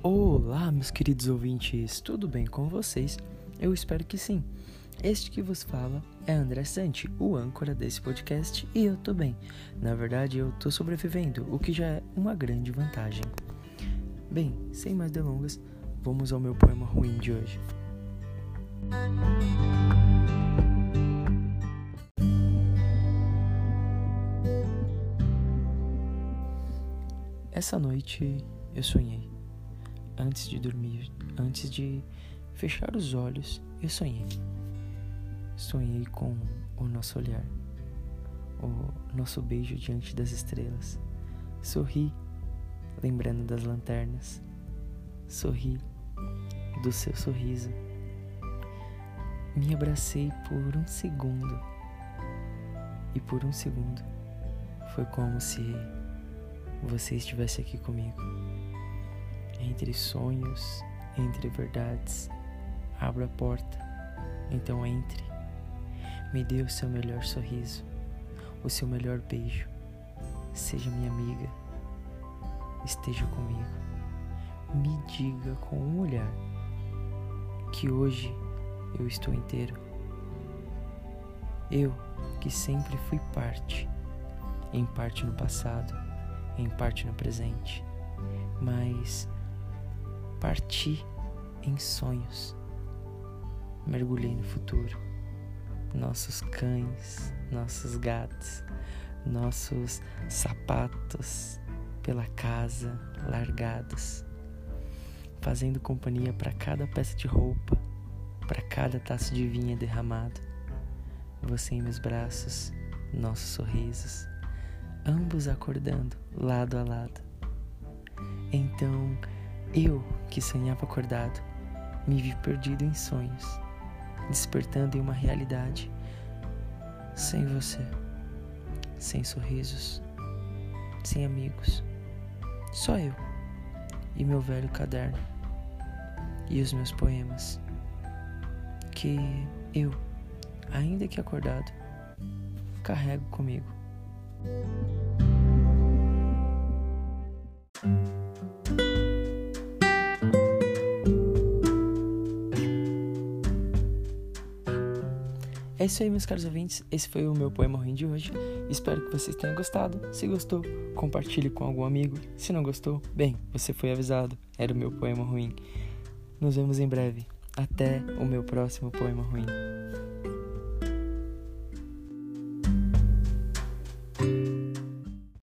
Olá, meus queridos ouvintes, tudo bem com vocês? Eu espero que sim. Este que vos fala é André Santi, o âncora desse podcast, e eu tô bem. Na verdade, eu tô sobrevivendo, o que já é uma grande vantagem. Bem, sem mais delongas, vamos ao meu poema ruim de hoje. Essa noite eu sonhei. Antes de dormir, antes de fechar os olhos, eu sonhei. Sonhei com o nosso olhar, o nosso beijo diante das estrelas. Sorri, lembrando das lanternas. Sorri do seu sorriso. Me abracei por um segundo. E por um segundo foi como se você estivesse aqui comigo. Entre sonhos, entre verdades, abro a porta, então entre. Me dê o seu melhor sorriso, o seu melhor beijo. Seja minha amiga, esteja comigo. Me diga com um olhar que hoje eu estou inteiro. Eu que sempre fui parte, em parte no passado, em parte no presente, mas parti em sonhos, mergulhei no futuro. Nossos cães, nossos gatos, nossos sapatos pela casa largados, fazendo companhia para cada peça de roupa, para cada taça de vinho derramado. Você em meus braços, nossos sorrisos ambos acordando lado a lado. Então, eu, que sonhava acordado, me vi perdido em sonhos, despertando em uma realidade sem você, sem sorrisos, sem amigos, só eu e meu velho caderno e os meus poemas que eu, ainda que acordado, carrego comigo. É isso aí, meus caros ouvintes. Esse foi o meu poema ruim de hoje. Espero que vocês tenham gostado. Se gostou, compartilhe com algum amigo. Se não gostou, bem, você foi avisado. Era o meu poema ruim. Nos vemos em breve. Até o meu próximo poema ruim.